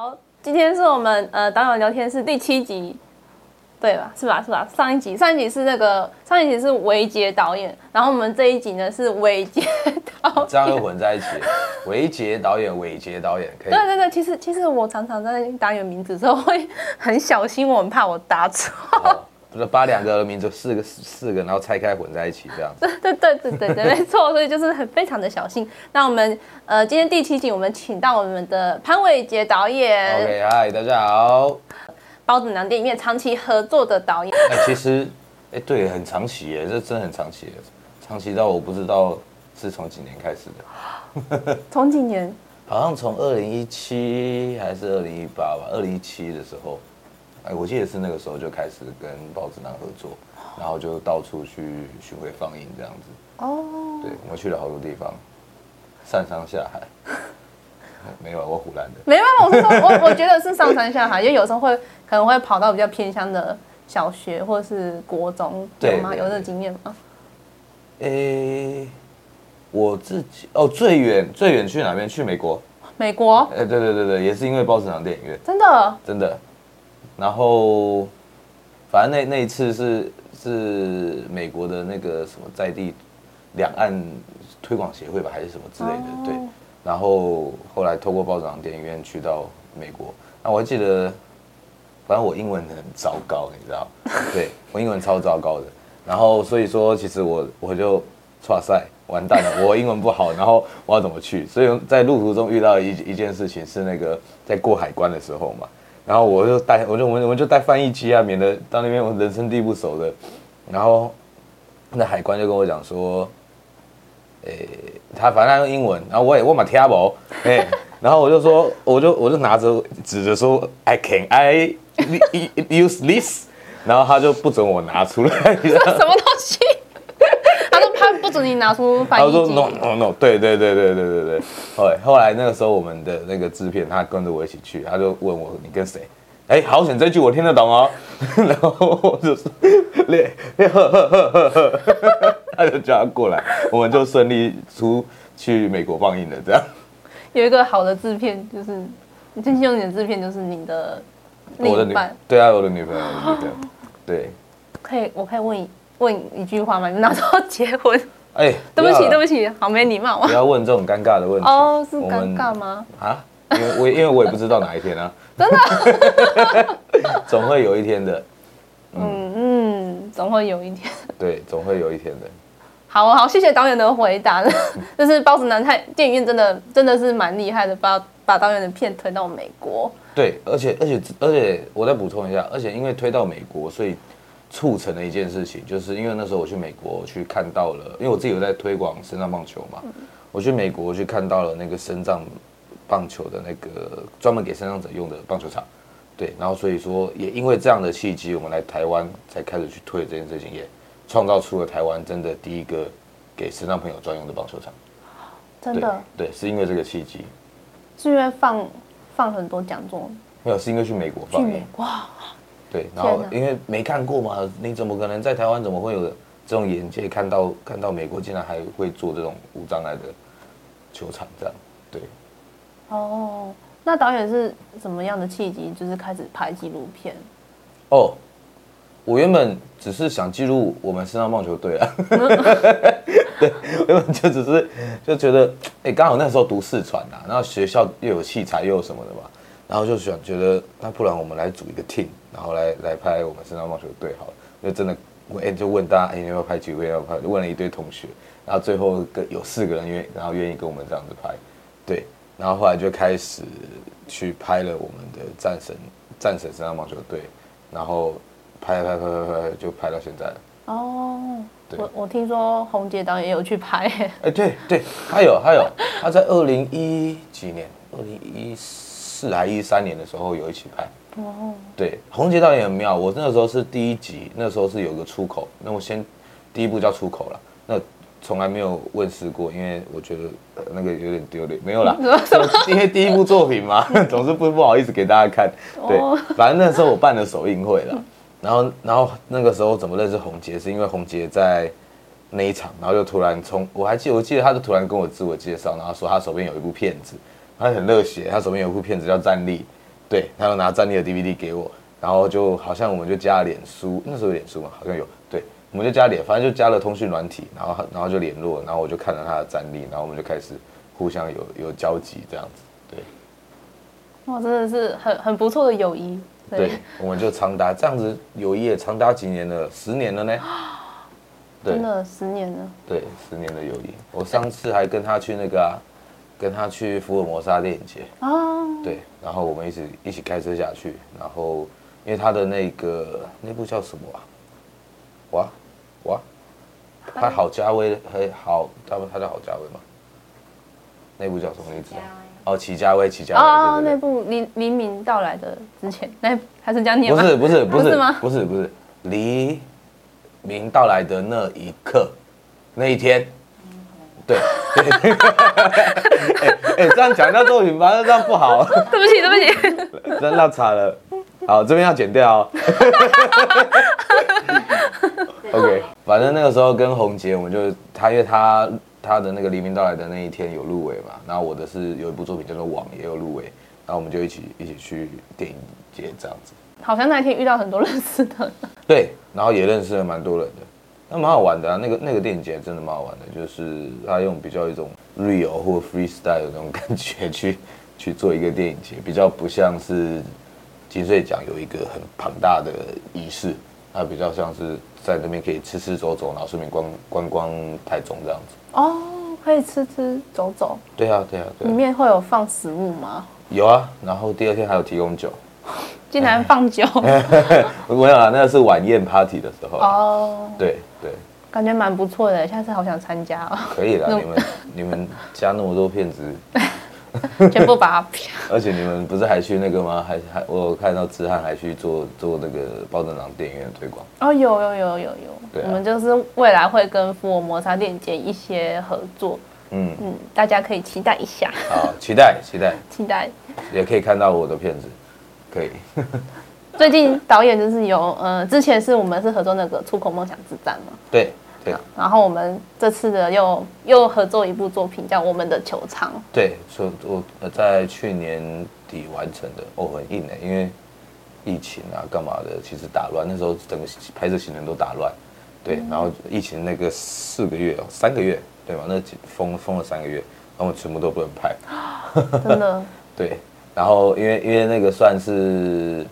好，今天是我们呃导演聊天室第七集，对吧？是吧？是吧？上一集上一集是那个上一集是维杰导演，然后我们这一集呢是韦杰导演，这样又混在一起。维杰导演，伟杰导演，可以。对对对，其实其实我常常在打你的名字的时候会很小心，我很怕我打错。不是把两个名字四个四个，然后拆开混在一起这样子。对对对对对，没错，所以就是很非常的小心。那我们呃今天第七集，我们请到我们的潘伟杰导演。OK，嗨，大家好。包子娘电影院长期合作的导演。哎，其实，哎，对，很长期耶，这真的很长期耶，长期到我不知道是从几年开始的。从几年？好像从二零一七还是二零一八吧，二零一七的时候。哎，我记得是那个时候就开始跟孢子男合作，然后就到处去巡回放映这样子。哦，对，我们去了好多地方，上山下海。没有，我湖南的。没办法，我是说，我我觉得是上山下海，因为有时候会可能会跑到比较偏乡的小学或者是国中，对吗？有这个经验吗？诶，我自己哦，最远最远去哪边？去美国。美国？哎，对对对对，也是因为孢子囊电影院。真的？真的。然后，反正那那一次是是美国的那个什么在地两岸推广协会吧，还是什么之类的，哦、对。然后后来透过孢子囊电影院去到美国，那我还记得，反正我英文很糟糕，你知道？对，我英文超糟糕的。然后所以说，其实我我就哇塞，完蛋了，我英文不好，然后我要怎么去？所以在路途中遇到一一件事情是那个在过海关的时候嘛。然后我就带，我就我们我们就带翻译机啊，免得到那边我人生地不熟的。然后那海关就跟我讲说，诶，他反正他用英文，然后我也我嘛听不懂，诶，然后我就说，我就我就拿着指着说，I can I use this，然后他就不准我拿出来，什么东西？不准你拿出翻译机。他说 no no no，对对对对对对对。后来后来那个时候我们的那个制片他跟着我一起去，他就问我你跟谁？哎，好险这句我听得懂哦。然后我就说列呵呵呵呵呵，他就叫他过来，我们就顺利出去美国放映了。这样有一个好的制片，就是你最信用你的制片，就是你的另一半。对啊，我的女朋友，我的女朋友。对。可以，我可以问一问一句话吗？你哪时候结婚？哎、欸，对不起，对不起，好没礼貌。不要问这种尴尬的问题。哦，是尴尬吗？啊，因为我因为我也不知道哪一天啊。真的。总会有一天的。嗯嗯，总会有一天。对，总会有一天的。好好，谢谢导演的回答。就是包子男太电影院真的真的是蛮厉害的，把把导演的片推到美国。对，而且而且而且，我再补充一下，而且因为推到美国，所以。促成的一件事情，就是因为那时候我去美国去看到了，因为我自己有在推广身障棒球嘛，我去美国去看到了那个身障棒球的那个专门给身障者用的棒球场，对，然后所以说也因为这样的契机，我们来台湾才开始去推这件事情，也创造出了台湾真的第一个给身障朋友专用的棒球场，真的，对，是因为这个契机，是因为放放很多讲座，没有，是因为去美国放映，哇。对，然后因为没看过嘛，你怎么可能在台湾怎么会有这种眼界看到看到美国竟然还会做这种无障碍的球场这样？对。哦，那导演是什么样的契机，就是开始拍纪录片？哦，我原本只是想记录我们身上棒球队啊。对，原本就只是就觉得，哎，刚好那时候读四传啊，然后学校又有器材又有什么的嘛。然后就想觉得，那不然我们来组一个 team，然后来来拍我们身障棒球队好了。就真的，我哎就问大家，哎，你要拍几位？要拍？问了一堆同学，然后最后跟有四个人愿，然后愿意跟我们这样子拍，对。然后后来就开始去拍了我们的战神战神身障棒球队，然后拍拍拍拍拍，就拍到现在了。哦，对我我听说宏杰导演有去拍。哎，对对，他有他有，他在二零一几年，二零一四。四还一三年的时候有一起拍哦，对，红杰导演很妙。我那个时候是第一集，那时候是有个出口，那我先第一部叫出口了，那从来没有问世过，因为我觉得那个有点丢脸，没有啦，因为第一部作品嘛，总是不不好意思给大家看。对，反正那时候我办了首映会了，然后然后那个时候怎么认识红杰，是因为红杰在那一场，然后就突然从我还记得我记得他就突然跟我自我介绍，然后说他手边有一部片子。他很热血，他手边有一部片子叫《战力》，对，他就拿战力的 DVD 给我，然后就好像我们就加了脸书，那时候有脸书嘛，好像有，对，我们就加脸，反正就加了通讯软体，然后然后就联络，然后我就看了他的战力，然后我们就开始互相有有交集这样子，对。哇，真的是很很不错的友谊。对，对，我们就长达这样子友谊也长达几年了，十年了呢。真的十年了。对，十年的友谊。我上次还跟他去那个、啊，跟他去福尔摩沙电影节。哦。对，然后我们一起一起开车下去，然后因为他的那个那部叫什么啊？哇哇，他郝家威还好，他们他叫郝家威吗？那部叫什么名字？哦，齐家威，齐家威。哦，那部黎黎明到来的之前，那还是这样念吗？不是不是不是，不是吗？不是不是黎。明到来的那一刻，那一天，对，哎哎，这样讲到作品吧，这样不好。对不起，对不起，那那惨了。好，这边要剪掉哦。OK，反正那个时候跟红杰，我们就他，因为他他的那个黎明到来的那一天有入围嘛，然后我的是有一部作品叫做《网》也有入围，然后我们就一起一起去电影节这样子。好像那天遇到很多认识的，对，然后也认识了蛮多人的，那蛮好玩的啊。那个那个电影节真的蛮好玩的，就是他用比较一种 real 或 freestyle 的那种感觉去 去做一个电影节，比较不像是金穗奖有一个很庞大的仪式，它比较像是在那边可以吃吃走走，然后顺便观观光台中这样子。哦，可以吃吃走走。对啊，对啊，对啊。里面会有放食物吗？有啊，然后第二天还有提供酒。竟然放酒，没有啊，那个是晚宴 party 的时候。哦，对对，感觉蛮不错的，下次好想参加哦。可以了，你们你们加那么多片子，全部把它。而且你们不是还去那个吗？还还我有看到志汉还去做做那个包正党电影院的推广。哦，有有有有有，对啊，我们就是未来会跟福尔摩沙电影节一些合作。嗯嗯，大家可以期待一下。好，期待期待期待，也可以看到我的片子。可以。最近导演就是有，呃，之前是我们是合作那个《出口梦想之战》嘛。对对。然后我们这次的又又合作一部作品，叫《我们的球场》。对，说我在去年底完成的，哦，很硬哎，因为疫情啊，干嘛的，其实打乱，那时候整个拍摄行程都打乱。对，然后疫情那个四个月哦，三个月，对吧？那封封了三个月，然后全部都不能拍。真的。对。然后，因为因为那个算是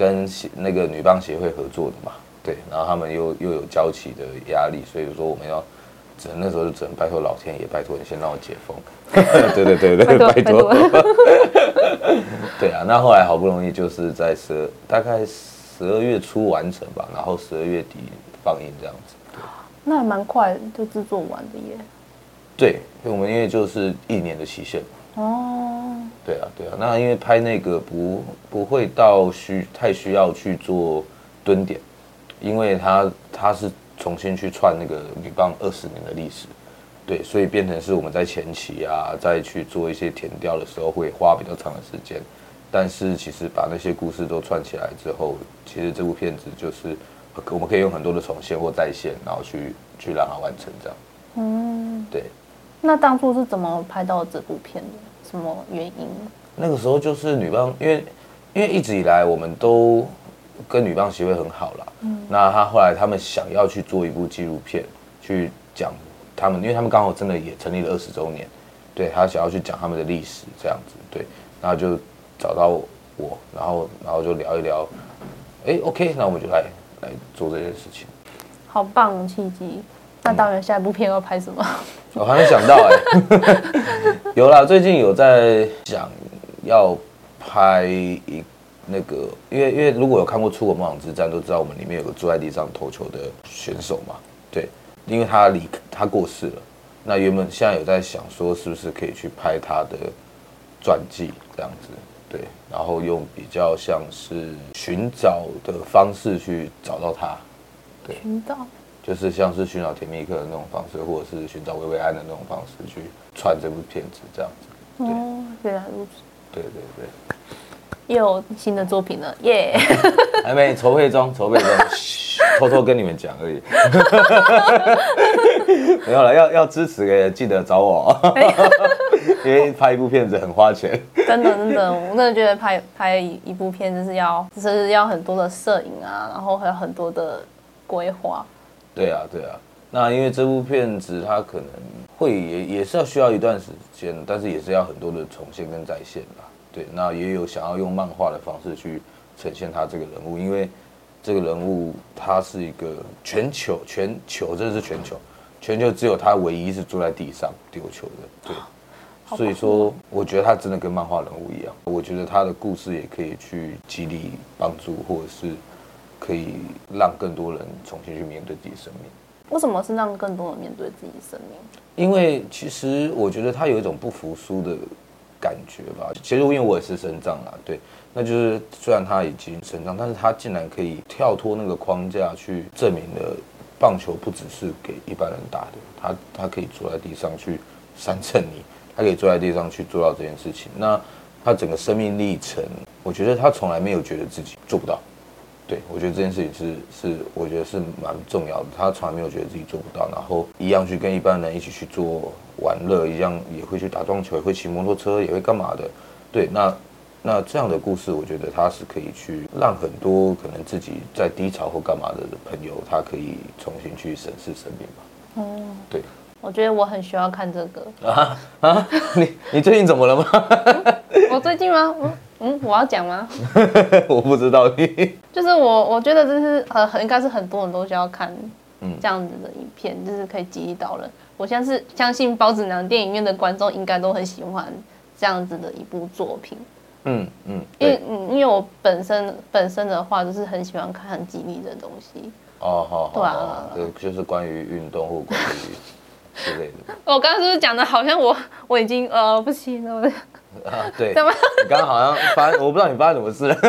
跟那个女棒协会合作的嘛，对，然后他们又又有交期的压力，所以说我们要只能那时候就只能拜托老天爷，拜托你先让我解封。对对对对，拜托。对啊，那后来好不容易就是在十二大概十二月初完成吧，然后十二月底放映这样子。那还蛮快，就制作完的耶。对，我们因为就是一年的期限。哦，对啊，对啊，那因为拍那个不不会到需太需要去做蹲点，因为他他是重新去串那个女棒二十年的历史，对，所以变成是我们在前期啊，再去做一些填调的时候会花比较长的时间，但是其实把那些故事都串起来之后，其实这部片子就是我们可以用很多的重现或再现，然后去去让它完成这样，嗯，对。那当初是怎么拍到这部片的？什么原因？那个时候就是女棒，因为因为一直以来我们都跟女棒协会很好啦。嗯，那他后来他们想要去做一部纪录片，去讲他们，因为他们刚好真的也成立了二十周年，对，他想要去讲他们的历史这样子，对，然后就找到我，然后然后就聊一聊，哎，OK，那我们就来来做这件事情。好棒，契机。那当然，下一部片要拍什么？我还没想到哎、欸，有啦，最近有在想要拍一那个，因为因为如果有看过《出国梦想之战》，都知道我们里面有个坐在地上投球的选手嘛，对，因为他离他过世了，那原本现在有在想说，是不是可以去拍他的传记这样子，对，然后用比较像是寻找的方式去找到他，对，寻找。就是像是寻找甜蜜客的那种方式，或者是寻找薇薇安的那种方式去串这部片子，这样子。哦，原来如此。对对对。又有新的作品了，耶、yeah！还没筹备中，筹备中，偷偷跟你们讲而已。没有了，要要支持的记得找我。因为拍一部片子很花钱。真的真的，我真的觉得拍拍一一部片就是要就是要很多的摄影啊，然后还有很多的规划。对啊对啊，那因为这部片子它可能会也也是要需要一段时间，但是也是要很多的重现跟再现吧。对，那也有想要用漫画的方式去呈现他这个人物，因为这个人物他是一个全球全球，真的是全球。全球只有他唯一是坐在地上丢球的，对，所以说我觉得他真的跟漫画人物一样。我觉得他的故事也可以去激励、帮助，或者是可以让更多人重新去面对自己生命。为什么是让更多人面对自己生命？因为其实我觉得他有一种不服输的感觉吧。其实因为我也是身障啊，对，那就是虽然他已经身障，但是他竟然可以跳脱那个框架去证明了。棒球不只是给一般人打的，他他可以坐在地上去三振你，他可以坐在地上去做到这件事情。那他整个生命历程，我觉得他从来没有觉得自己做不到。对，我觉得这件事情是是，我觉得是蛮重要的。他从来没有觉得自己做不到，然后一样去跟一般人一起去做玩乐，一样也会去打撞球，也会骑摩托车，也会干嘛的。对，那。那这样的故事，我觉得他是可以去让很多可能自己在低潮或干嘛的朋友，他可以重新去审视生命吧。嗯，对。我觉得我很需要看这个啊啊！你你最近怎么了吗？嗯、我最近吗？嗯嗯，我要讲吗？我不知道你。就是我，我觉得这是呃很应该是很多人都需要看这样子的影片，嗯、就是可以激励到人。我相信相信包子娘电影院的观众应该都很喜欢这样子的一部作品。嗯嗯，因为嗯，因为我本身本身的话就是很喜欢看很激励的东西。哦，好，对啊，就就是关于运动或关于之类的。我刚刚是不是讲的好像我我已经呃不行了？啊，对，怎么？你刚刚好像发，我不知道你发生什么事了。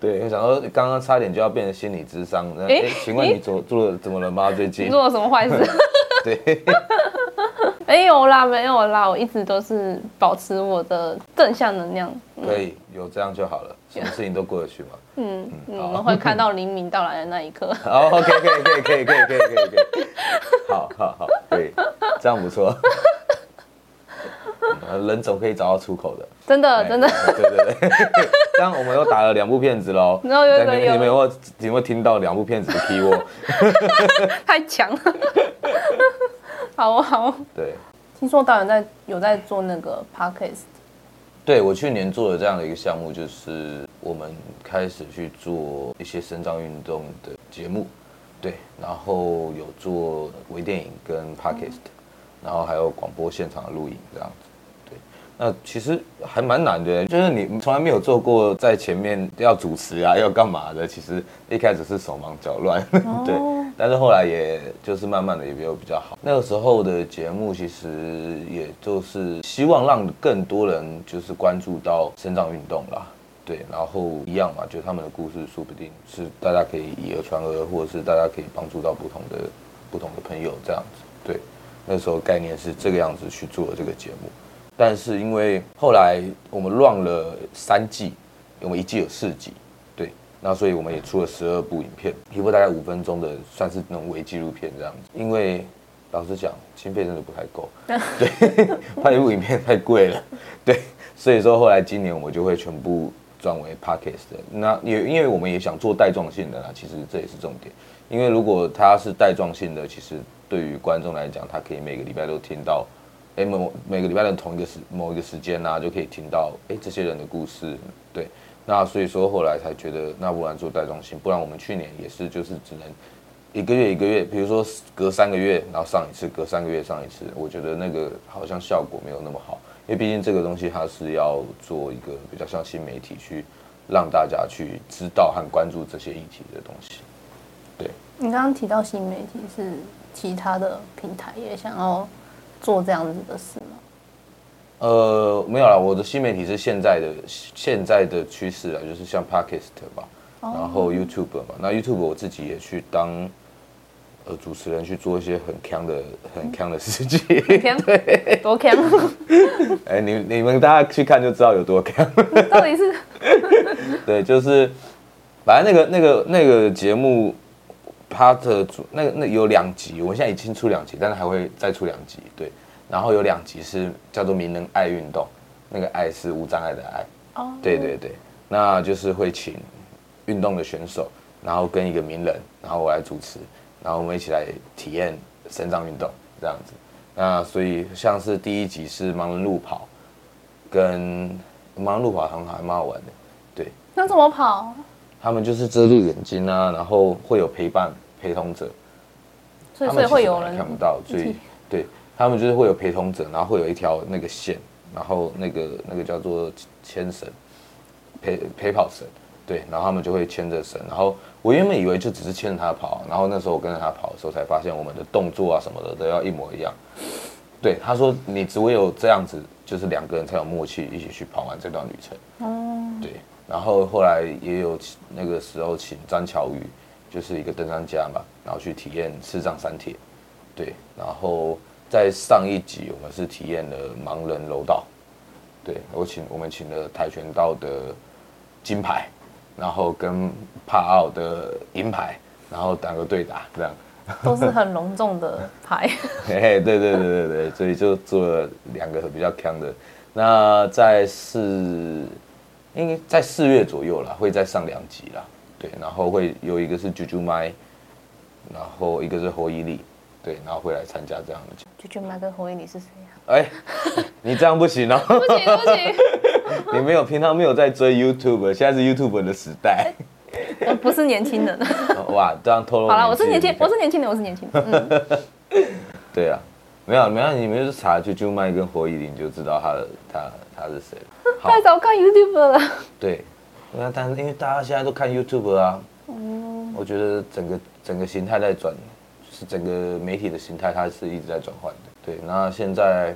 对，我想说刚刚差点就要变成心理智商。哎，请问你做做了怎么了吗？最近做了什么坏事？对。没有啦，没有啦，我一直都是保持我的正向能量。嗯、可以有这样就好了，什么事情都过得去嘛。嗯嗯，我们会看到黎明到来的那一刻。好，OK，可以，可以，可以，可以，可以，可以，可以。好好好，可以，这样不错。人总可以找到出口的。真的，真的。对对对，这样我们又打了两部片子喽。然后有没有？你们有没有有没有听到两部片子的 keyword？太强了。好好，对，听说导演在有在做那个 podcast，对，我去年做了这样的一个项目，就是我们开始去做一些身障运动的节目，对，然后有做微电影跟 podcast，然后还有广播现场的录影这样子。对那其实还蛮难的，就是你从来没有做过在前面要主持啊，要干嘛的。其实一开始是手忙脚乱，哦、对，但是后来也就是慢慢的也没有比较好。那个时候的节目其实也就是希望让更多人就是关注到身障运动啦，对，然后一样嘛，就他们的故事说不定是大家可以以讹传讹，或者是大家可以帮助到不同的不同的朋友这样子。对，那时候概念是这个样子去做这个节目。但是因为后来我们 run 了三季，我们一季有四集，对，那所以我们也出了十二部影片，一部大概五分钟的，算是那种微纪录片这样子。因为老实讲，经费真的不太够，对，拍一部影片太贵了，对，所以说后来今年我们就会全部转为 podcast 的。那也因为我们也想做带状性的啦，其实这也是重点。因为如果它是带状性的，其实对于观众来讲，他可以每个礼拜都听到。哎，某每个礼拜的同一个时某一个时间呢、啊，就可以听到哎这些人的故事，对。那所以说后来才觉得，那不然做带中心，不然我们去年也是就是只能一个月一个月，比如说隔三个月然后上一次，隔三个月上一次，我觉得那个好像效果没有那么好，因为毕竟这个东西它是要做一个比较像新媒体去让大家去知道和关注这些议题的东西。对。你刚刚提到新媒体是其他的平台也想要。做这样子的事吗？呃，没有啦，我的新媒体是现在的现在的趋势啊，就是像 p a k i s t 吧，哦、然后 YouTube 嘛。那 YouTube 我自己也去当呃主持人，去做一些很强的很强的事情。锵？对，多强？哎、欸，你你们大家去看就知道有多强。到底是？对，就是反正那个那个那个节目。他的主那那有两集，我现在已经出两集，但是还会再出两集。对，然后有两集是叫做“名人爱运动”，那个“爱”是无障碍的“爱”。哦，对对对，那就是会请运动的选手，然后跟一个名人，然后我来主持，然后我们一起来体验身障运动这样子。那所以像是第一集是盲人路跑，跟盲人路跑很好，还蛮好玩的。对，那怎么跑？他们就是遮住眼睛啊，然后会有陪伴陪同者，所以所以会有人看不到，所以对他们就是会有陪同者，然后会有一条那个线，然后那个那个叫做牵绳陪陪跑绳，对，然后他们就会牵着绳，然后我原本以为就只是牵着他跑，然后那时候我跟着他跑的时候才发现我们的动作啊什么的都要一模一样，对，他说你只会有这样子，就是两个人才有默契一起去跑完这段旅程，哦，对。然后后来也有那个时候请张巧宇，就是一个登山家嘛，然后去体验视障三铁，对。然后在上一集我们是体验了盲人柔道，对，我请我们请了跆拳道的金牌，然后跟帕奥的银牌，然后打个对打，这样都是很隆重的牌。嘿 嘿，对对对对对，所以就做了两个比较强的。那在是。应该在四月左右啦，会再上两集啦。对，然后会有一个是啾啾麦，然后一个是侯伊利，对，然后会来参加这样的。啾啾麦跟侯伊利是谁啊？哎，你这样不行哦，不 行不行，你没有平常没有在追 YouTube，现在是 YouTube 的时代。我不是年轻人。哇，这样透露。好了，我是年轻，我是年轻人，我是年轻人。嗯、对啊，没有没有，你们就查啾啾麦跟侯伊利，你就知道他的他他是谁了。太早看 YouTube 了。对，那但是因为大家现在都看 YouTube 啊，嗯，我觉得整个整个形态在转，就是整个媒体的形态它是一直在转换的。对，那现在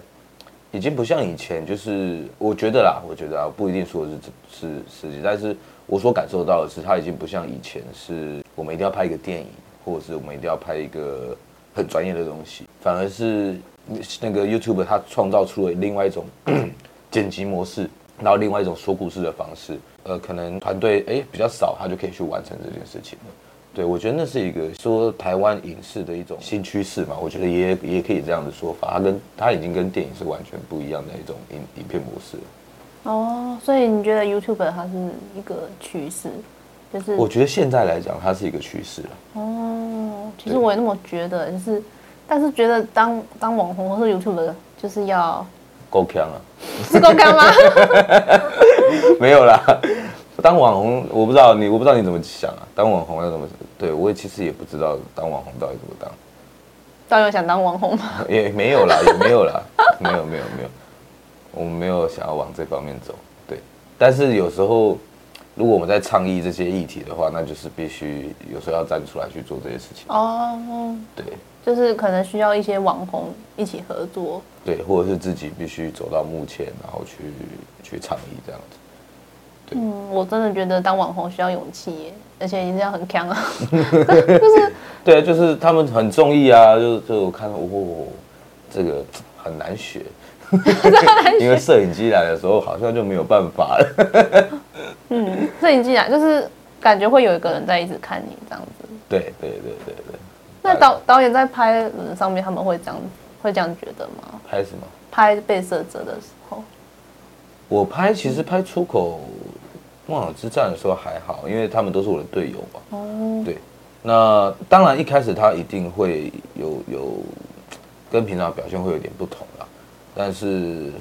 已经不像以前，就是我觉得啦，我觉得啊，不一定说是是实际，但是我所感受到的是，它已经不像以前，是我们一定要拍一个电影，或者是我们一定要拍一个很专业的东西，反而是那个 YouTube 它创造出了另外一种 剪辑模式。然后另外一种说故事的方式，呃，可能团队哎比较少，他就可以去完成这件事情了。对，我觉得那是一个说台湾影视的一种新趋势嘛，我觉得也也可以这样的说法。它跟它已经跟电影是完全不一样的一种影影片模式。哦，所以你觉得 YouTube 它是一个趋势，就是我觉得现在来讲它是一个趋势了。哦，其实我也那么觉得，就是但是觉得当当网红或是 YouTube 就是要。够强啊！是够强吗？没有啦，当网红我不知道你，我不知道你怎么想啊。当网红要怎么？对我也其实也不知道当网红到底怎么当。到底有想当网红吗？也没有啦，也没有啦，没有没有没有，我们没有想要往这方面走。对，但是有时候如果我们在倡议这些议题的话，那就是必须有时候要站出来去做这些事情。哦，对。就是可能需要一些网红一起合作，对，或者是自己必须走到幕前，然后去去倡议这样子。嗯，我真的觉得当网红需要勇气耶，而且一定要很强啊。就 是对啊，就是他们很中意啊，就就我看到哦，这个很难学，因为摄影机来的时候好像就没有办法了。嗯，摄影机来就是感觉会有一个人在一直看你这样子。对对对对对。那导导演在拍人上面，他们会这样会这样觉得吗？拍什么？拍被摄者的时候。我拍其实拍出口梦想之战的时候还好，因为他们都是我的队友嘛。哦。对。那当然一开始他一定会有有跟平常表现会有点不同啦，但是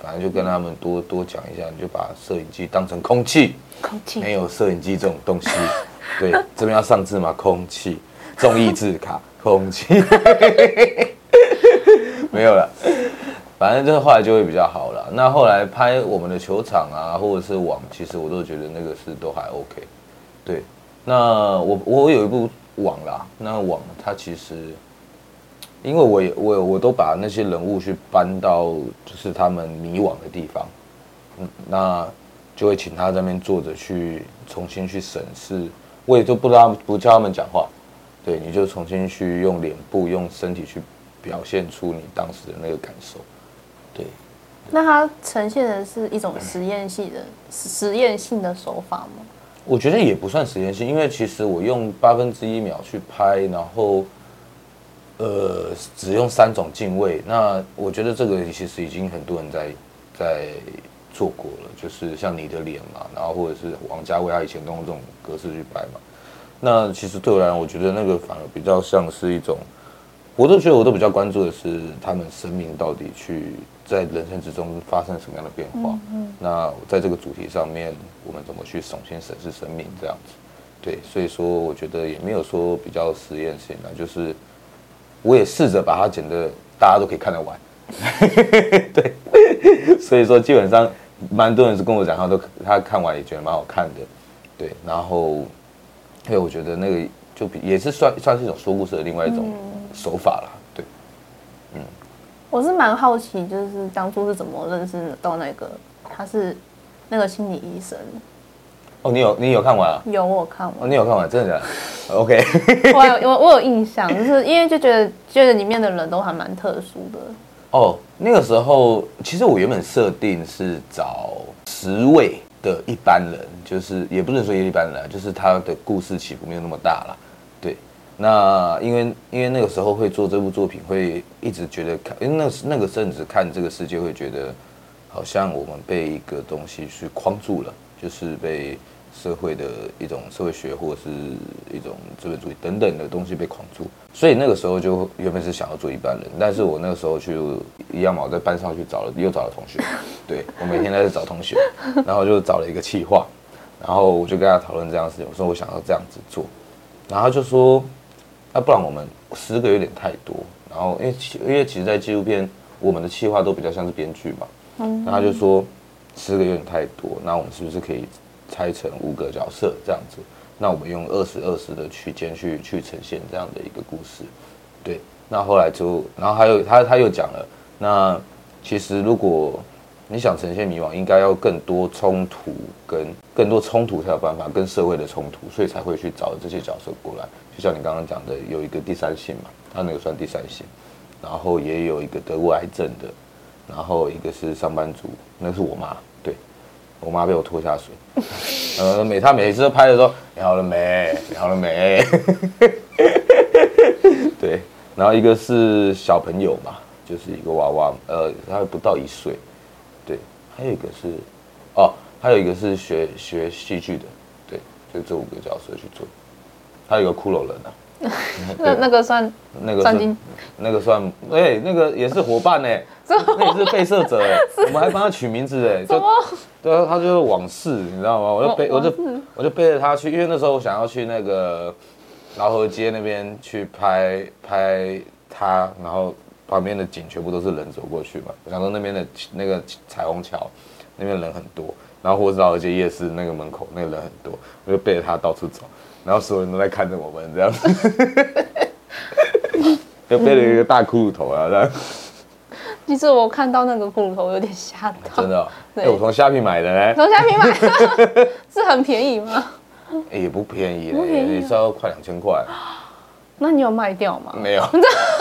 反正就跟他们多多讲一下，你就把摄影机当成空气。空气。没有摄影机这种东西。对，这边要上字嘛，空气。综艺字卡，空气 没有了，反正这个后来就会比较好了。那后来拍我们的球场啊，或者是网，其实我都觉得那个是都还 OK。对，那我我有一部网啦，那网它其实，因为我也我我都把那些人物去搬到就是他们迷惘的地方，嗯，那就会请他在那边坐着去重新去审视，我也就不知道不叫他们讲话。对，你就重新去用脸部、用身体去表现出你当时的那个感受。对，那它呈现的是一种实验性的实验性的手法吗？我觉得也不算实验性，因为其实我用八分之一秒去拍，然后呃只用三种镜位，那我觉得这个其实已经很多人在在做过了，就是像你的脸嘛，然后或者是王家卫他以前都用这种格式去拍嘛。那其实对我来讲，我觉得那个反而比较像是一种，我都觉得我都比较关注的是他们生命到底去在人生之中发生什么样的变化。嗯。那在这个主题上面，我们怎么去重新审视生命这样子？对，所以说我觉得也没有说比较实验性的，就是我也试着把它剪的大家都可以看得完。对，所以说基本上蛮多人是跟我讲，他都他看完也觉得蛮好看的。对，然后。因为我觉得那个就比也是算算是一种说故事的另外一种手法啦，对，嗯，我是蛮好奇，就是当初是怎么认识到那个他是那个心理医生？哦，你有你有看完啊？有，我看完。哦，你有看完，真的假的？OK，我有我我有印象，就是因为就觉得觉得里面的人都还蛮特殊的。哦，那个时候其实我原本设定是找十位。的一般人，就是也不能说一般人，就是他的故事起伏没有那么大了，对。那因为因为那个时候会做这部作品，会一直觉得看，因为那那个阵子看这个世界，会觉得好像我们被一个东西去框住了，就是被。社会的一种社会学，或者是一种资本主义等等的东西被框住，所以那个时候就原本是想要做一般人，但是我那个时候去一样嘛，我在班上去找了，又找了同学，对，我每天在这找同学，然后就找了一个企划，然后我就跟他讨论这样的事情，我说我想要这样子做，然后他就说，那不然我们十个有点太多，然后因为因为其实，在纪录片我们的企划都比较像是编剧嘛，嗯，然后他就说四个有点太多，那我们是不是可以？拆成五个角色这样子，那我们用二十二十的区间去去呈现这样的一个故事，对。那后来就，然后还有他他又讲了，那其实如果你想呈现迷惘，应该要更多冲突跟更多冲突才有办法跟社会的冲突，所以才会去找这些角色过来。就像你刚刚讲的，有一个第三性嘛，他那个算第三性，然后也有一个得过癌症的，然后一个是上班族，那是我妈。对我妈被我拖下水，呃，每她每一次拍的时候，你好了没？你好了没？对，然后一个是小朋友嘛，就是一个娃娃，呃，他还不到一岁，对，还有一个是，哦，还有一个是学学戏剧的，对，就这五个角色去做，还有一个骷髅人啊。那那个算那个算那个算哎、欸，那个也是伙伴呢、欸，那也是被摄者哎、欸，我们还帮他取名字哎、欸，就对啊，他就是往事，你知道吗？我就背我就我就背着他去，因为那时候我想要去那个劳河街那边去拍拍他，然后旁边的景全部都是人走过去嘛，我想说那边的那个彩虹桥那边人很多，然后或者饶河街夜市那个门口那个人很多，我就背着他到处走。然后所有人都在看着我们这样子，就背了一个大骷髅头啊这样。其实我看到那个骷髅头有点吓到。真的、哦？对、欸，我从虾皮买的呢。从虾皮买的，是很便宜吗？也不便宜嘞，你是要快两千块。那你有卖掉吗？没有。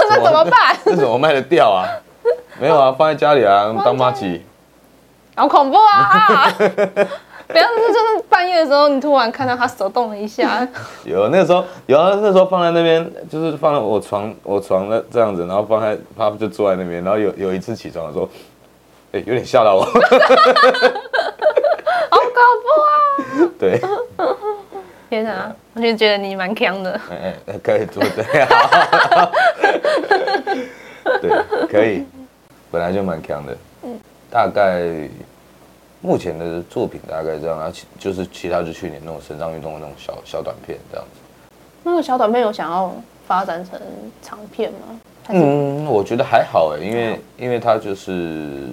那怎么办？这怎么卖得掉啊？没有啊，放在家里啊，当妈吉。好恐怖啊！不要是就是半夜的时候，你突然看到他手动了一下。有那个时候有啊，那时候放在那边，就是放在我床我床的这样子，然后放在他就坐在那边，然后有有一次起床的时候，哎、欸，有点吓到我。好恐怖啊！对。天哪，我就觉得你蛮强的。哎哎，可以做对啊。对，可以，本来就蛮强的。嗯。大概。目前的作品大概这样，而且就是其他就去年那种神障运动的那种小小短片这样子。那个小短片有想要发展成长片吗？嗯，我觉得还好哎，因为因为它就是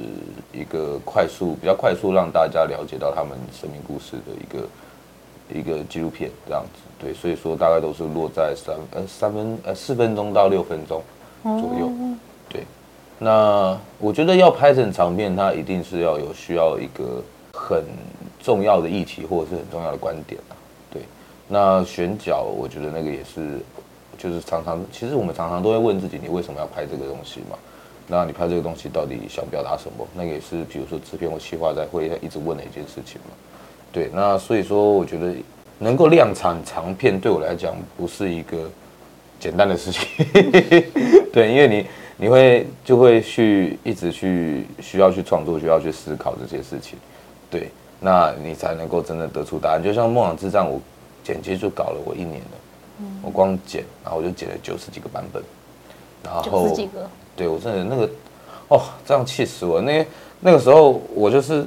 一个快速比较快速让大家了解到他们生命故事的一个一个纪录片这样子。对，所以说大概都是落在三呃三分呃四分钟到六分钟左右。嗯那我觉得要拍成长片，它一定是要有需要一个很重要的议题或者是很重要的观点。对，那选角，我觉得那个也是，就是常常，其实我们常常都会问自己，你为什么要拍这个东西嘛？那你拍这个东西到底想表达什么？那个也是，比如说制片或企划在会一直问的一件事情嘛。对，那所以说，我觉得能够量产长片对我来讲不是一个简单的事情，对，因为你你会就会去一直去需要去创作，需要去思考这些事情，对，那你才能够真的得出答案。就像《梦想之战》，我剪辑就搞了我一年了，嗯、我光剪，然后我就剪了九十几个版本，然后九十几个，对我真的那个哦，这样气死我！那那个时候我就是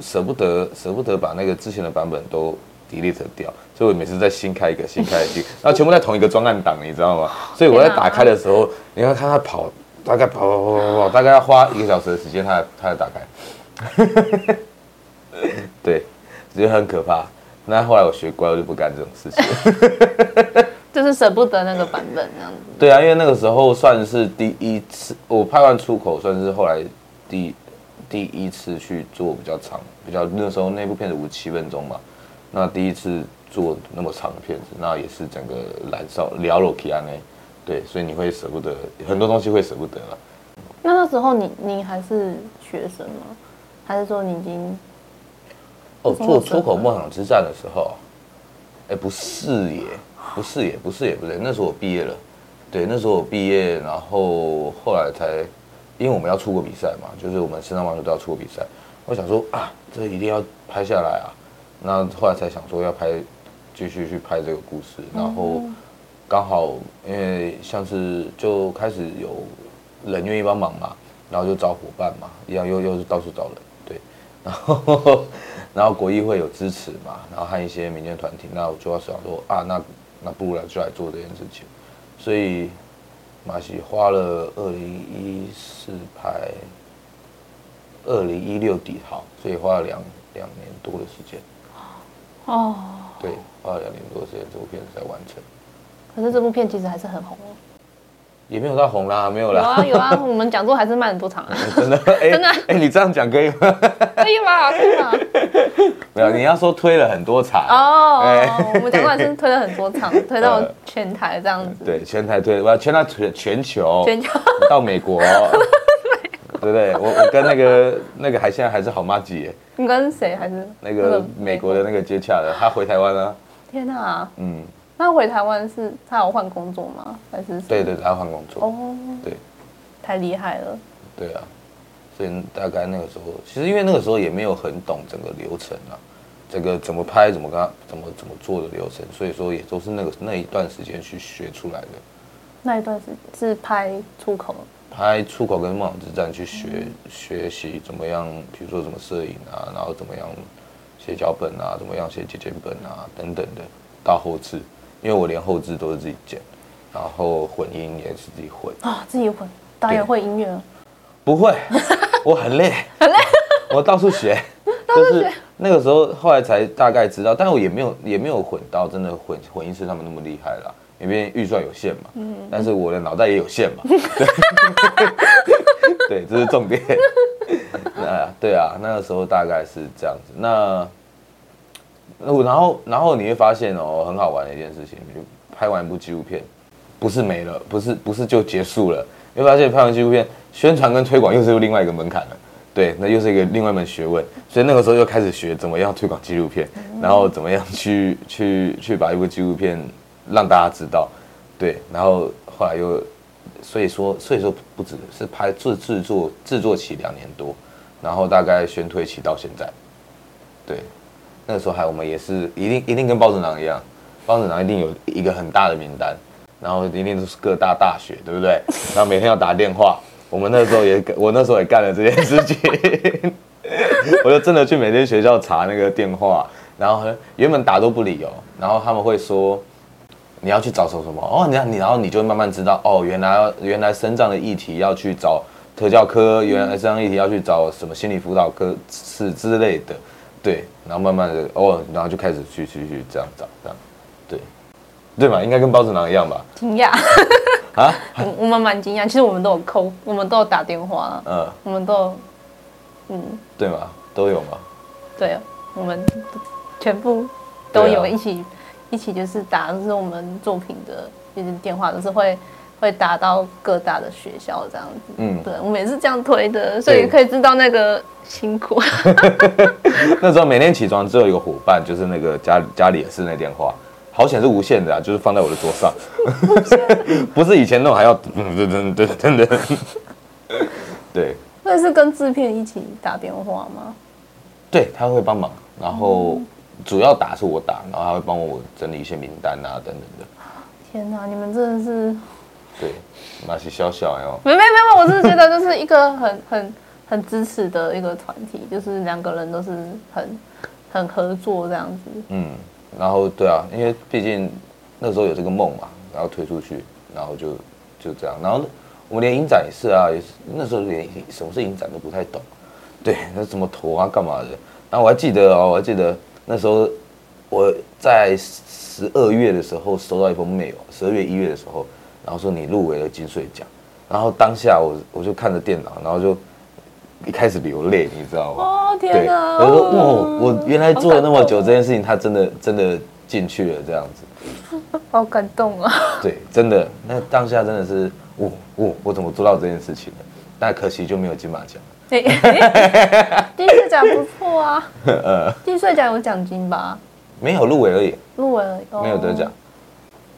舍不得舍不得把那个之前的版本都。Delete 掉，所以我每次在新开一个，新开一个，然后全部在同一个专案档，你知道吗？所以我在打开的时候，你要看它跑，大概跑跑跑跑跑，大概要花一个小时的时间，他他才打开。对，觉得很可怕。那后来我学乖，我就不干这种事情。就是舍不得那个版本这样子。对啊，因为那个时候算是第一次，我拍完出口，算是后来第第一次去做比较长，比较那时候那部片子五七分钟嘛。那第一次做那么长的片子，那也是整个燃烧聊了起来呢，对，所以你会舍不得很多东西，会舍不得了。那那时候你你还是学生吗？还是说你已经？哦，做出口梦想之战的时候，哎、欸，不是耶，不是耶，不是也，不对，那时候我毕业了，对，那时候我毕业，然后后来才，因为我们要出国比赛嘛，就是我们身上网球都要出国比赛，我想说啊，这一定要拍下来啊。那后来才想说要拍，继续去拍这个故事，然后刚好因为像是就开始有人愿意帮忙嘛，然后就找伙伴嘛，一样又又是到处找人，对，然后 然后国艺会有支持嘛，然后和一些民间团体，那我就要想说啊，那那不如来就来做这件事情，所以马西花了二零一四拍，二零一六底好，所以花了两两年多的时间。哦，对，花了两年多时间，这部片才完成。可是这部片其实还是很红哦。也没有到红啦，没有啦。有啊有啊，我们讲座还是卖很多场啊。真的？真的？哎，你这样讲可以吗？可以吗？可以吗？没有，你要说推了很多场哦。我们讲座还是推了很多场，推到全台这样子。对，全台推，我要全台全全球，全球到美国。对不对？我我跟那个那个还现在还是好麻吉耶。你跟谁还是那个美国的那个接洽的？他回台湾了。天哪！嗯，那回台湾是他有换工作吗？还是？对对，他要换工作。哦，对，太厉害了。对啊，所以大概那个时候，其实因为那个时候也没有很懂整个流程啊，这个怎么拍、怎么干、怎么怎么做的流程，所以说也都是那个那一段时间去学出来的。那一段时间是拍出口。拍出口跟梦想之战去学、嗯、学习怎么样，比如说怎么摄影啊，然后怎么样写脚本啊，怎么样写剪剪本啊等等的，到后置，因为我连后置都是自己剪，然后混音也是自己混。啊，自己混，导演会音乐？不会，我很累，很累，我 到处学，就是那个时候后来才大概知道，但我也没有也没有混到真的混混音师他们那么厉害啦。因为预算有限嘛，嗯，但是我的脑袋也有限嘛，对，对，这是重点。那对啊，那个时候大概是这样子。那然后然后你会发现哦，很好玩的一件事情，就拍完一部纪录片，不是没了，不是不是就结束了，你会发现拍完纪录片，宣传跟推广又是另外一个门槛了。对，那又是一个另外一门学问。所以那个时候又开始学怎么样推广纪录片，然后怎么样去去去把一部纪录片。让大家知道，对，然后后来又，所以说，所以说不止是拍制制作制作期两年多，然后大概宣推期到现在，对，那个时候还我们也是一定一定跟包子囊一样，包子囊一定有一个很大的名单，然后一定都是各大大学，对不对？然后每天要打电话，我们那时候也我那时候也干了这件事情，我就真的去每天学校查那个电话，然后原本打都不理哦，然后他们会说。你要去找什么什么哦？你你然后你就慢慢知道哦，原来原来身障的议题要去找特教科，原来身障议题要去找什么心理辅导科是之类的，对，然后慢慢的哦，然后就开始去去去这样找这样，对，对嘛，应该跟包子囊一样吧？惊讶啊！我们蛮惊讶，其实我们都有扣，我们都有打电话，嗯，我们都有，嗯，对嘛，都有嘛？对，我们全部都有一起。一起就是打，就是我们作品的就是电话，都是会会打到各大的学校这样子。嗯，对，我们也是这样推的，所以可以知道那个辛苦。那时候每天起床只有一个伙伴，就是那个家家里的室内电话，好险是无线的啊，就是放在我的桌上，不是以前那种还要噔噔噔噔噔。对，那是跟制片一起打电话吗？对，他会帮忙，然后主要打是我打，然后他会帮我整理一些名单啊等等的。天哪，你们真的是对，那是小小哟。没没没有，我是觉得就是一个很 很很支持的一个团体，就是两个人都是很很合作这样子。嗯，然后对啊，因为毕竟那时候有这个梦嘛，然后推出去，然后就就这样。然后我们连影展也是啊，也是那时候连什么是影展都不太懂。对，那什么投啊，干嘛的？然后我还记得哦，我还记得那时候我在。十二月的时候收到一封 mail，十二月一月的时候，然后说你入围了金穗奖，然后当下我我就看着电脑，然后就一开始流泪，你知道吗？哦天哪！我说哦，我原来做了那么久这件事情，他真的真的进去了这样子，好感动啊！对，真的，那当下真的是，我、哦、我、哦、我怎么做到这件事情的？但可惜就没有金马奖。金穗奖不错啊，呃，金穗奖有奖金吧？没有入围而已，入围而已，没有得奖。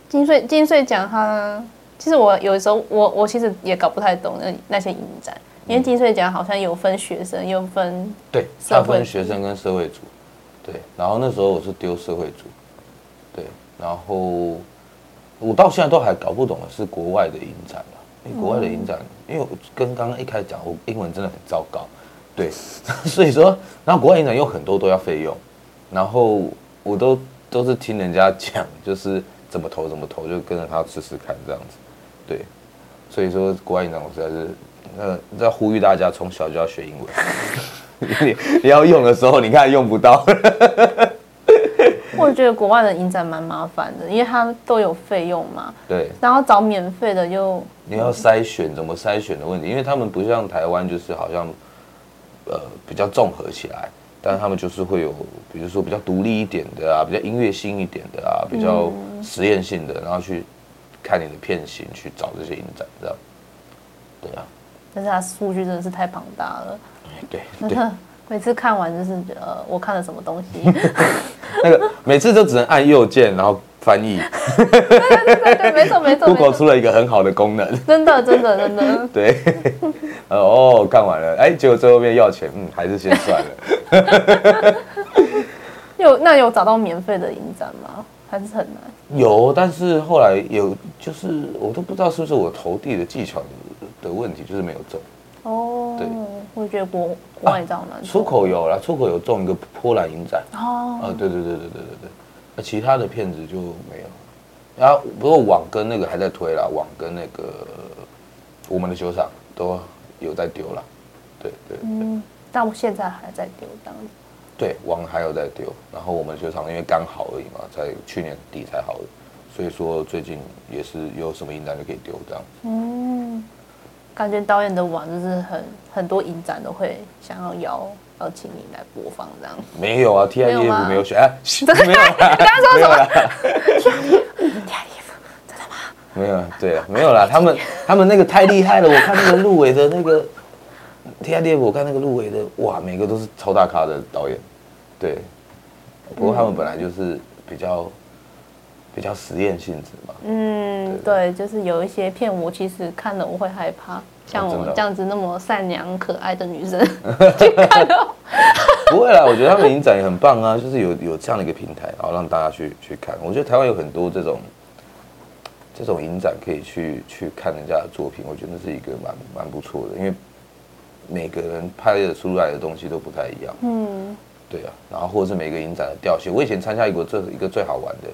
金穗金穗奖，它其实我有的时候我我其实也搞不太懂那那些影展，因为金穗奖好像有分学生，又分对，它分学生跟社会组，对。然后那时候我是丢社会组，对。然后我到现在都还搞不懂的是国外的影展，因为国外的影展，因为我跟刚刚一开始讲，我英文真的很糟糕，对。所以说，然后国外影展有很多都要费用，然后。我都都是听人家讲，就是怎么投怎么投，就跟着他试试看这样子，对，所以说国外影展我实在是，呃，在呼吁大家从小就要学英文，你你要用的时候，你看用不到。我觉得国外的影展蛮麻烦的，因为他都有费用嘛，对，然后找免费的又你要筛选怎么筛选的问题，因为他们不像台湾，就是好像呃比较综合起来。但他们就是会有，比如说比较独立一点的啊，比较音乐性一点的啊，比较实验性的，然后去看你的片型，去找这些影展，这样。对啊。但是它数据真的是太庞大了。对。对。每次看完就是呃，我看了什么东西。那个每次都只能按右键，然后翻译。对对对对，没错没错。Google 出了一个很好的功能。真的真的真的。对。哦，干完了，哎，结果最后面要钱，嗯，还是先算了。有那有找到免费的影展吗？还是很难？有，但是后来有，就是我都不知道是不是我投递的技巧的问题，就是没有中。哦，对，我觉得国国外这样难。出口有啦，出口有中一个波兰影展。哦，啊，对对对对对对对，那其他的片子就没有。然后不过网跟那个还在推啦，网跟那个我们的球场都有在丢了。对对对。嗯到现在还在丢这样子，对，网还有在丢，然后我们球场因为刚好而已嘛，在去年底才好的，所以说最近也是有什么影展就可以丢这样。嗯，感觉导演的网就是很很多影展都会想要邀邀请你来播放这样。没有啊，T I E F 没有选，哎，没有，你刚刚说什么？TIDF 真的吗？没有，对啊，没有啦，他们 他们那个太厉害了，我看那个入围的那个。TIDF 我看那个入围的，哇，每个都是超大咖的导演，对。不过他们本来就是比较比较实验性质嘛。嗯，对，就是有一些片我其实看了我会害怕，像我这样子那么善良可爱的女生 去看的。不会啦，我觉得他们影展也很棒啊，就是有有这样的一个平台，然后让大家去去看。我觉得台湾有很多这种这种影展可以去去看人家的作品，我觉得那是一个蛮蛮不错的，因为。每个人拍的出来的东西都不太一样，嗯，对啊，然后或者是每个影展的调性，我以前参加一个最一个最好玩的，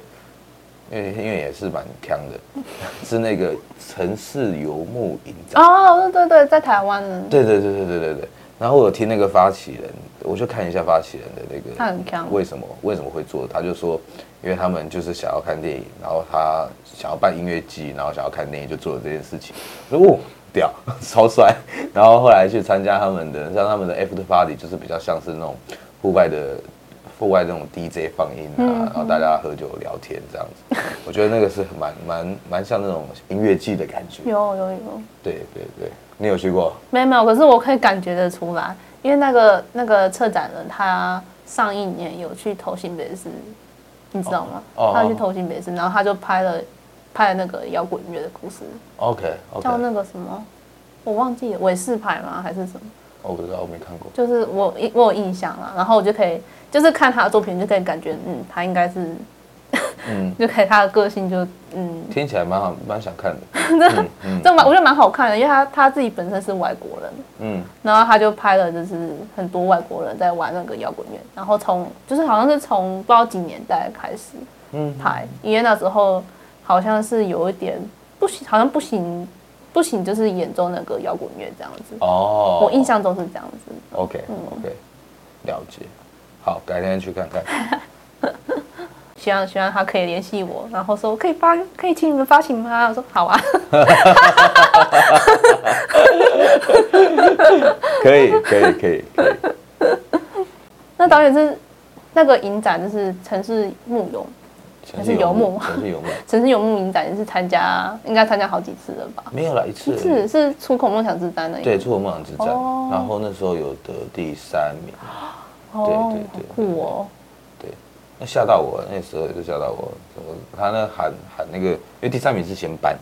因为因为也是蛮强的，是那个城市游牧影展哦，对对对，在台湾，对对对对对对对，然后我有听那个发起人，我就看一下发起人的那个，他很强，为什么为什么会做？他就说，因为他们就是想要看电影，然后他想要办音乐季，然后想要看电影，就做了这件事情，哦。屌，超帅！然后后来去参加他们的，像他们的 After Party，就是比较像是那种户外的户外那种 DJ 放音啊，嗯、然后大家喝酒聊天这样子，我觉得那个是蛮蛮蛮像那种音乐季的感觉。有有有。对对对，你有去过？没有没有，可是我可以感觉得出来，因为那个那个策展人他上一年有去投新北市，你知道吗？哦。他去投新北市，然后他就拍了拍了那个摇滚乐的故事。OK OK。叫那个什么，我忘记了，韦世牌吗？还是什么？我不知道，我没看过。就是我我有印象了，然后我就可以，就是看他的作品就可以感觉，嗯，他应该是，嗯，就可以他的个性就，嗯，听起来蛮好，蛮想看的。这嗯，这蛮我觉得蛮好看的，因为他他自己本身是外国人，嗯，然后他就拍了就是很多外国人在玩那个摇滚乐，然后从就是好像是从不知道几年代开始，嗯，拍，因为那时候好像是有一点不行，好像不行。不行，就是演奏那个摇滚乐这样子。哦，我印象中是这样子。OK，OK，、okay, 了解。好，改天去看看。希望希望他可以联系我，然后说可以发，可以请你们发行吗？我说好啊。可以，可以，可以，可以。那导演是那个影展，就是城市牧游。城市游牧，城市游牧，城市游牧影展也是参加，应该参加好几次了吧？没有啦，一次。一次是出口梦想之战的。对，出口梦想之战。哦。然后那时候有得第三名。哦。对对对。酷哦。对。那吓到我，那时候也是吓到我。他那喊喊那个，因为第三名是先颁，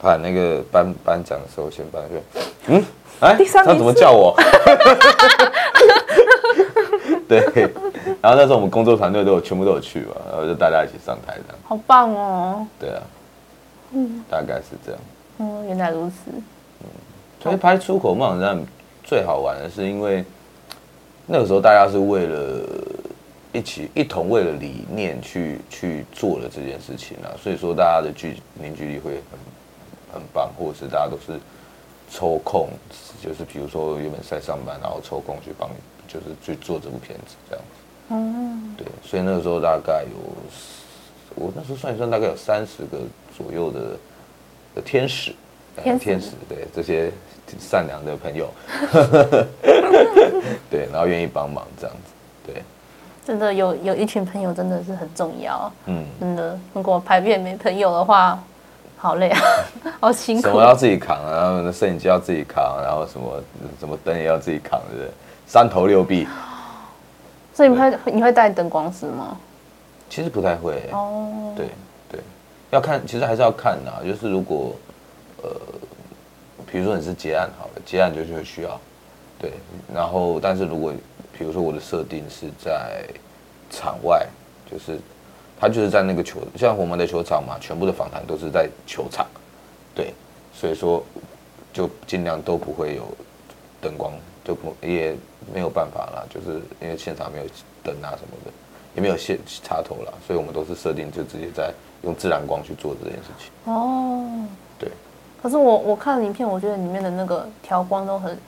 他喊那个颁颁奖的时候先颁就，嗯，哎，第三名他怎么叫我？对。然后那时候我们工作团队都有全部都有去嘛，然后就大家一起上台这样。好棒哦！对啊，嗯，大概是这样。嗯，原来如此。嗯，所以拍出口梦想战最好玩的是，因为那个时候大家是为了一起一同为了理念去去做了这件事情啊，所以说大家的聚凝聚力会很很棒，或者是大家都是抽空，就是比如说原本在上班，然后抽空去帮，就是去做这部片子这样。嗯，对，所以那个时候大概有，我那时候算一算，大概有三十个左右的的天使，天使，天使，对这些善良的朋友，对，然后愿意帮忙这样子，对，真的有有一群朋友真的是很重要，嗯，真的，如果排片没朋友的话，好累啊，好辛苦，什么要自己扛啊，然后摄影机要自己扛，然后什么什么灯也要自己扛，对不对？三头六臂。所以你会你会带灯光师吗？其实不太会哦。对对，要看，其实还是要看呐。就是如果呃，比如说你是结案好了，结案就是需要。对，然后但是如果比如说我的设定是在场外，就是他就是在那个球，像我们的球场嘛，全部的访谈都是在球场。对，所以说就尽量都不会有灯光。就不也没有办法啦，就是因为现场没有灯啊什么的，也没有线插头啦，所以我们都是设定就直接在用自然光去做这件事情。哦，对。可是我我看了影片，我觉得里面的那个调光都很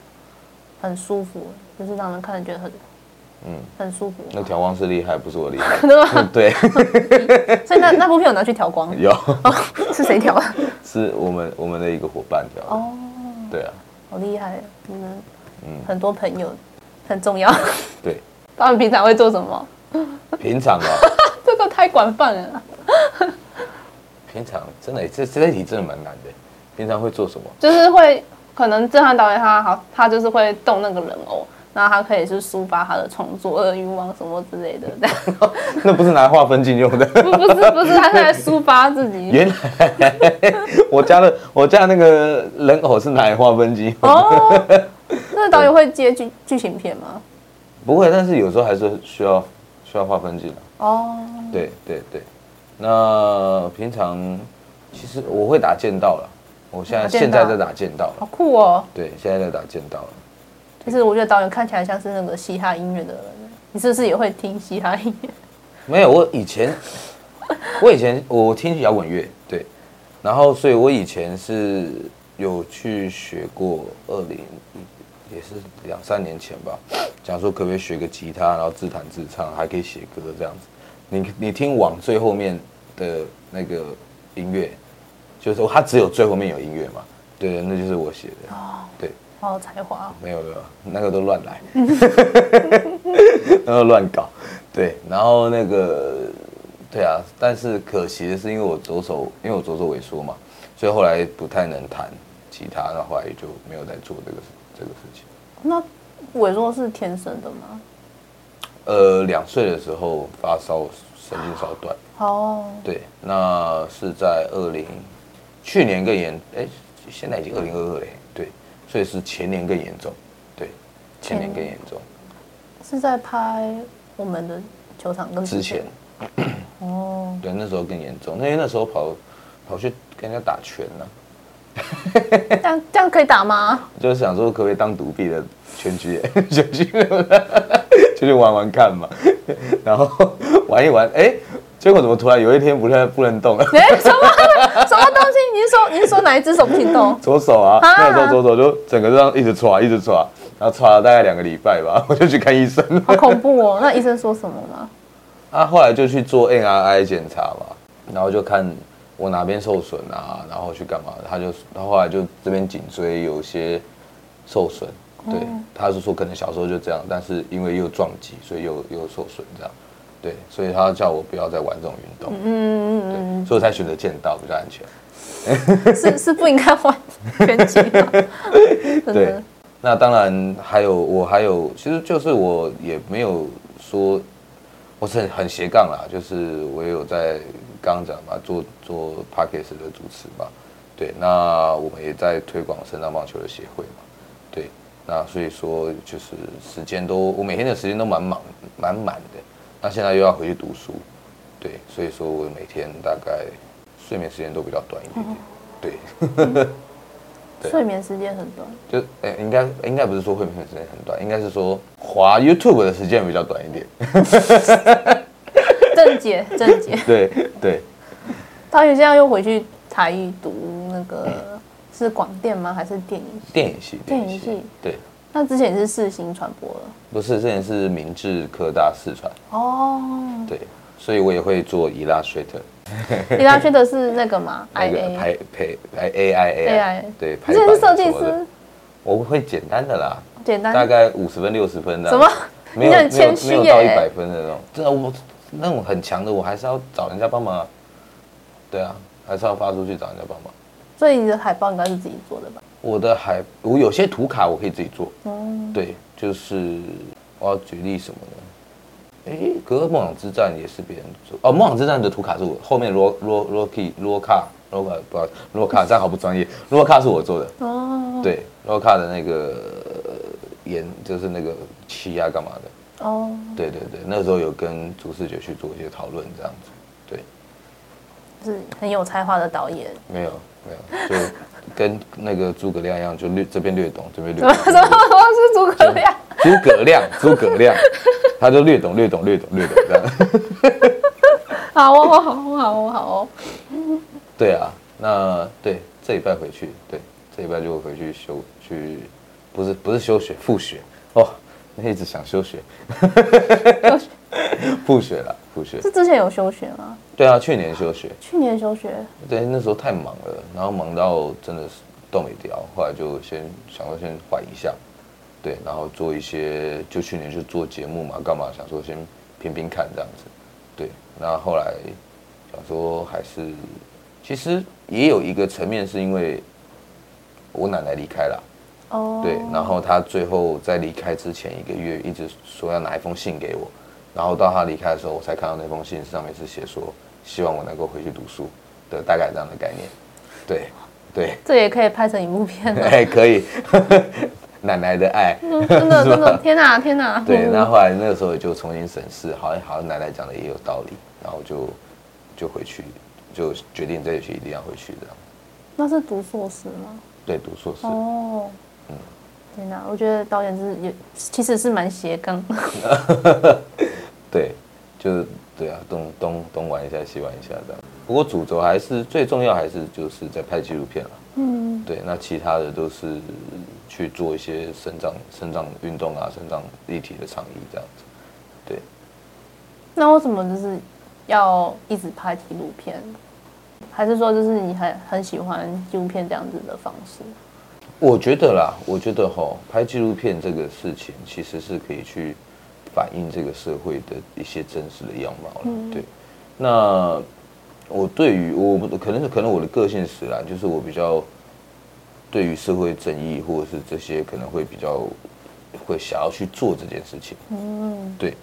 很舒服，就是让人看着觉得很嗯很舒服。那调光是厉害，不是我厉害。对吧？对。所以那那部片有拿去调光？有。哦、是谁调？是我们我们的一个伙伴调。哦。对啊。好厉害，嗯。嗯，很多朋友很重要。对，他们平常会做什么？平常啊，这个太广泛了。平常真的，这这题真的蛮难的。平常会做什么？就是会可能震撼导演他好，他就是会动那个人偶，然后他可以是抒发他的创作、的欲望什么之类的。那不是拿来画分镜用的？不不是不是，他是来抒发自己。原来我家的我家那个人偶是拿来画分镜哦。那导演会接剧剧情片吗？不会，但是有时候还是需要需要划分镜的。哦，对对对。那平常其实我会打剑道了，我现在现在在打剑道。好酷哦！对，现在在打剑道了。其实我觉得导演看起来像是那个嘻哈音乐的人，你是不是也会听嘻哈音乐？没有，我以前我以前我听摇滚乐，对，然后所以我以前是有去学过二零。也是两三年前吧，讲说可不可以学个吉他，然后自弹自唱，还可以写歌这样子。你你听往最后面的那个音乐，就是说它只有最后面有音乐嘛？对，那就是我写的。哦，对，好有才华。没有没有，那个都乱来，那个乱搞。对，然后那个，对啊，但是可惜的是，因为我左手，因为我左手萎缩嘛，所以后来不太能弹吉他，然后后来就没有再做这个这个事情。那萎缩是天生的吗？呃，两岁的时候发烧，神经烧断。哦。对，那是在二零，去年更严，哎，现在已经二零二二嘞，对，所以是前年更严重，对，前年更严重。是在拍我们的球场跟之前。哦。对，那时候更严重，因为那时候跑跑去跟人家打拳呢、啊。这样这样可以打吗？就是想说可不可以当独臂的拳击，就去就去玩玩看嘛，然后玩一玩，哎、欸，结果怎么突然有一天不太不能动了？哎、欸，什么什么东西？你是说你是说哪一只手不行动？左手啊，那时候左手就整个这样一直抓一直抓，然后抓了大概两个礼拜吧，我就去看医生。好恐怖哦！那医生说什么吗？啊，后来就去做 N R I 检查嘛，然后就看我哪边受损啊，然后去干嘛？他就他后来就这边颈椎有些受损。对，他是说可能小时候就这样，但是因为又撞击，所以又又受损这样。对，所以他叫我不要再玩这种运动。嗯嗯嗯，所以我才选择剑道比较安全。是是不应该玩拳击。对，那当然还有我还有，其实就是我也没有说我是很很斜杠啦，就是我也有在刚刚讲嘛，做做 Podcast 的主持嘛。对，那我们也在推广身障棒球的协会嘛。对。那所以说就是时间都，我每天的时间都蛮忙蛮满的。那现在又要回去读书，对，所以说我每天大概睡眠时间都比较短一点点。对，对睡眠时间很短。就诶、欸，应该应该不是说睡眠时间很短，应该是说滑 YouTube 的时间比较短一点。正解正解。对对。导演现在又回去台艺读那个。是广电吗？还是电影系？电影系，电影系。对。那之前是四星传播了？不是，之前是明治科大四传。哦。对，所以我也会做 Illustrator。Illustrator 是那个吗？那个拍配拍 AI AI。对，之前是设计师。我会简单的啦，简单，大概五十分六十分的。什么？没有没有没有到一百分的那种，真的我那种很强的，我还是要找人家帮忙。对啊，还是要发出去找人家帮忙。所以你的海报应该是自己做的吧？我的海，我有些图卡我可以自己做。嗯，对，就是我要举例什么呢？哎，格斗梦想之战也是别人做。哦，梦想之战的图卡是我后面罗罗罗基罗卡罗卡不罗卡，这样好不专业。罗卡是我做的。哦，对，罗卡的那个颜就是那个漆啊干嘛的。哦，对对对，那时候有跟主视觉去做一些讨论，这样子。对，是很有才华的导演。没有没有。就跟那个诸葛亮一样，就略这边略懂，这边略懂。什么什么是诸葛亮？诸葛亮，诸葛亮，他就略懂，略懂，略懂，略懂这样。好哦，好哦，好哦，好哦。对啊，那对这礼拜回去，对这礼拜就会回去休去，不是不是休学复学哦，那一直想休学。休学。复学了，复学。是之前有休学吗？对啊，去年休学。去年休学。对，那时候太忙了，然后忙到真的是动没掉，后来就先想说先缓一下，对，然后做一些，就去年就做节目嘛，干嘛想说先拼拼看这样子，对，然后后来想说还是，其实也有一个层面是因为我奶奶离开了，哦，对，然后他最后在离开之前一个月一直说要拿一封信给我。然后到他离开的时候，我才看到那封信，上面是写说希望我能够回去读书的大概这样的概念。对，对，这也可以拍成一部片。哎，可以。奶奶的爱，真的真的，天哪天哪。对，那后来那个时候就重新审视，好像好像奶奶讲的也有道理，然后就就回去，就决定这一学期一定要回去这样。那是读硕士吗？对，读硕士。哦，嗯，天哪，我觉得导演是也其实是蛮斜杠。对，就是对啊，东东东玩一下，西玩一下这样。不过主轴还是最重要，还是就是在拍纪录片了。嗯，对，那其他的都是去做一些生长、生长运动啊，生长立体的倡议这样子。对。那为什么就是要一直拍纪录片？还是说就是你很很喜欢纪录片这样子的方式？我觉得啦，我觉得吼，拍纪录片这个事情其实是可以去。反映这个社会的一些真实的样貌了。嗯、对，那我对于我可能是可能我的个性使然，就是我比较对于社会正义或者是这些可能会比较会想要去做这件事情。嗯，对，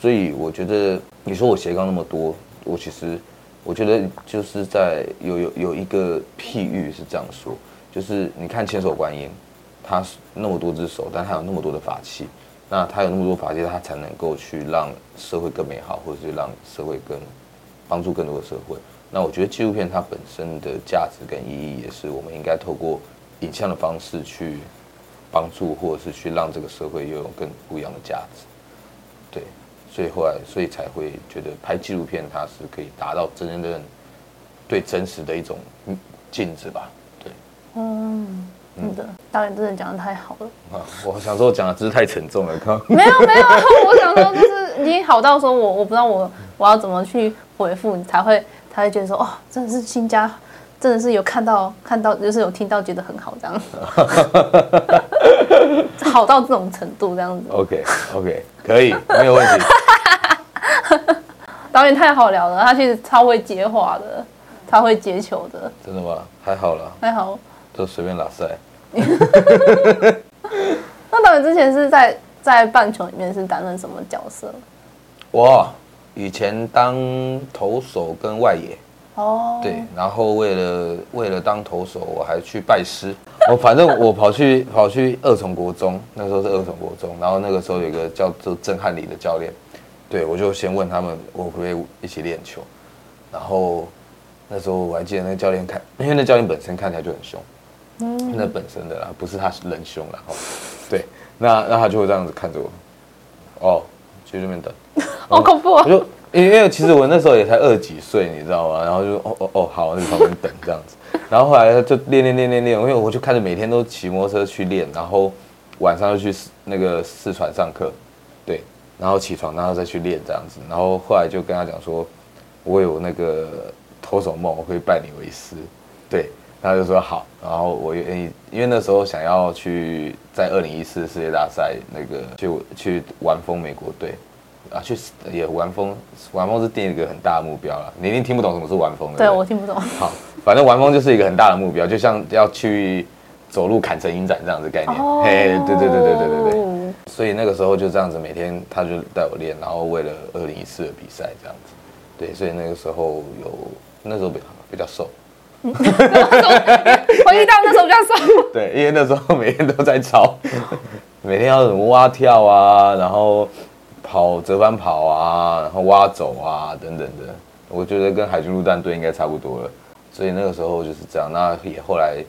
所以我觉得你说我斜杠那么多，我其实我觉得就是在有有有一个譬喻是这样说，就是你看千手观音。他那么多只手，但他有那么多的法器，那他有那么多法器，他才能够去让社会更美好，或者是让社会更帮助更多的社会。那我觉得纪录片它本身的价值跟意义，也是我们应该透过影像的方式去帮助，或者是去让这个社会拥有更不一样的价值。对，所以后来，所以才会觉得拍纪录片，它是可以达到真正对真实的一种镜子吧？对，嗯。真的，导演真的讲的太好了。啊，我想说，我讲的只是太沉重了，看。没有没有，我想说，就是已经好到说我我不知道我我要怎么去回复你才会才会觉得说哦，真的是新家，真的是有看到看到，就是有听到，觉得很好这样子，好到这种程度这样子。OK OK，可以，没有问题。导演太好聊了，他其实超会接话的，超会接球的。真的吗？还好了，还好，就随便拉塞。那导演之前是在在棒球里面是担任什么角色？我以前当投手跟外野哦，对，然后为了为了当投手，我还去拜师。我反正我跑去跑去二重国中，那时候是二重国中，然后那个时候有一个叫做郑汉礼的教练，对，我就先问他们我可不可以一起练球。然后那时候我还记得那个教练看，因为那教练本身看起来就很凶。嗯，那本身的啦，不是他是仁兄啦。哦，对，那那他就会这样子看着我，哦，去那边等，好恐怖啊！我就因为其实我那时候也才二十几岁，你知道吗？然后就哦哦哦，好，那就旁边等这样子。然后后来就练练练练练，因为我就开始每天都骑摩托车去练，然后晚上就去那个四川上课，对，然后起床然后再去练这样子。然后后来就跟他讲说，我有那个投手梦，我可以拜你为师，对。他就说好，然后我愿意，因为那时候想要去在二零一四世界大赛那个去去玩疯美国队，啊，去也玩疯，玩疯是定一个很大的目标了。你一定听不懂什么是玩疯的，对，我听不懂。好，反正玩疯就是一个很大的目标，就像要去走路砍成影展这样子概念。哦、嘿，对对对对对对对。所以那个时候就这样子，每天他就带我练，然后为了二零一四的比赛这样子。对，所以那个时候有那时候比比较瘦。回忆到那时候比较瘦，对，因为那时候每天都在操，每天要什么蛙跳啊，然后跑折返跑啊，然后蛙走啊等等的，我觉得跟海军陆战队应该差不多了，所以那个时候就是这样。那也后来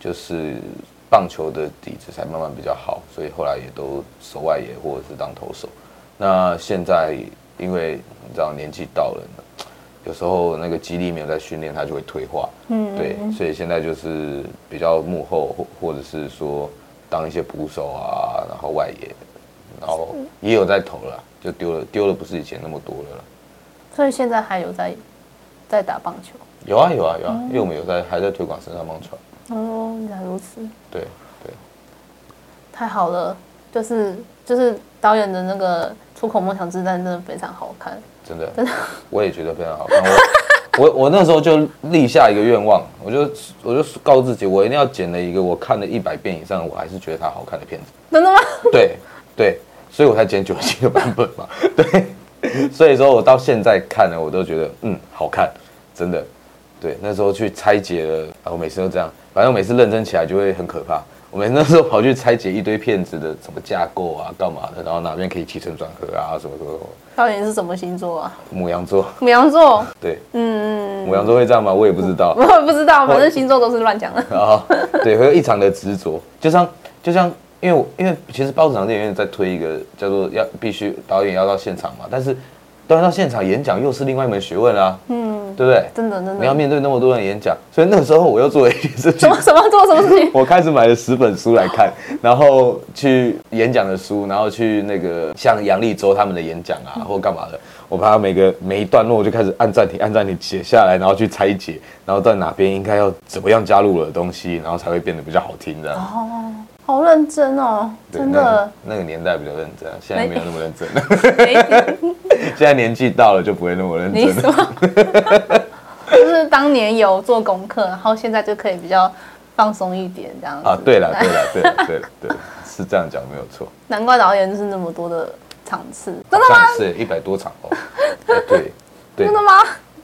就是棒球的底子才慢慢比较好，所以后来也都守外野或者是当投手。那现在因为你知道年纪到了。有时候那个肌力没有在训练，它就会退化。嗯，对，所以现在就是比较幕后，或或者是说当一些捕手啊，然后外野，然后也有在投了，就丢了丢了，不是以前那么多了。所以现在还有在在打棒球？有啊有啊有啊，因为我们有在还在推广身上棒球。哦，原来如此。对对，太好了，就是就是导演的那个出口梦想之战真的非常好看。真的，我也觉得非常好看。我 我我那时候就立下一个愿望，我就我就告诉自己，我一定要剪了一个我看了一百遍以上，我还是觉得它好看的片子。真的吗？对对，所以我才剪九七个版本嘛。对，所以说我到现在看了，我都觉得嗯好看，真的。对，那时候去拆解了啊，我每次都这样，反正我每次认真起来就会很可怕。我们那时候跑去拆解一堆片子的什么架构啊，干嘛的，然后哪边可以起承转合啊，什么什么。导演是什么星座啊？母羊座。母羊座。对，嗯，母羊座会这样吗？我也不知道。我也不知道，反正星座都是乱讲的。然 后，对，会有异常的执着，就像就像，因为我因为其实包子厂电影院在推一个叫做要必须导演要到现场嘛，但是到现场演讲又是另外一门学问啊。嗯。对不对？真的真的，你要面对那么多人演讲，所以那个时候我又做了一件事情。什么什么做什么事情？我开始买了十本书来看，然后去演讲的书，然后去那个像杨力州他们的演讲啊，或干嘛的，我把它每个每一段落我就开始按暂停，按暂停写下来，然后去拆解，然后在哪边应该要怎么样加入了东西，然后才会变得比较好听的。哦，好认真哦，真的。那个年代比较认真，现在没有那么认真了。现在年纪到了就不会那么认真了。就是当年有做功课，然后现在就可以比较放松一点这样子。啊，对了，对了，对了，对了，对，是这样讲没有错。难怪导演就是那么多的场次，真的吗？是一百多场哦。对，对。真的吗？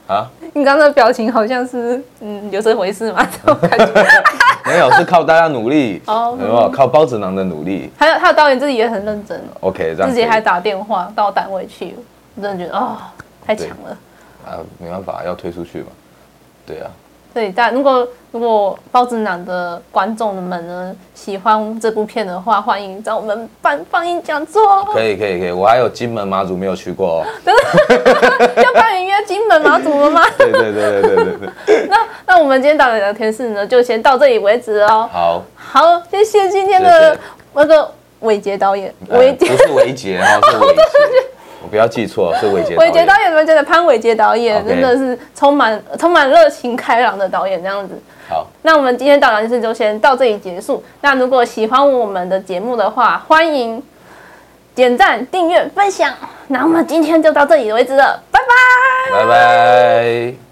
啊！你刚刚的表情好像是嗯，有这回事吗？这种感觉 没有，是靠大家努力哦，有没有？靠包子囊的努力。还有，还有导演自己也很认真。OK，这样自己还打电话到单位去，我真的觉得啊、哦，太强了。啊，没办法，要推出去嘛。对啊。对，但如果如果包子男的观众们呢喜欢这部片的话，欢迎找我们办放映讲座。可以可以可以，我还有金门马祖没有去过哦。要帮你约金门马祖了吗？对对对对对对对。那那我们今天导演聊天室呢，就先到这里为止哦。好，好，谢谢今天的那个伟杰导演，伟杰不是伟杰哈，是伟杰。我不要记错，是伟杰。伟杰导演，你们觉得潘伟杰导演真的是充满充满热情开朗的导演，这样子。好，那我们今天导览室就先到这里结束。那如果喜欢我们的节目的话，欢迎点赞、订阅、分享。那我们今天就到这里为止了，拜拜，拜拜。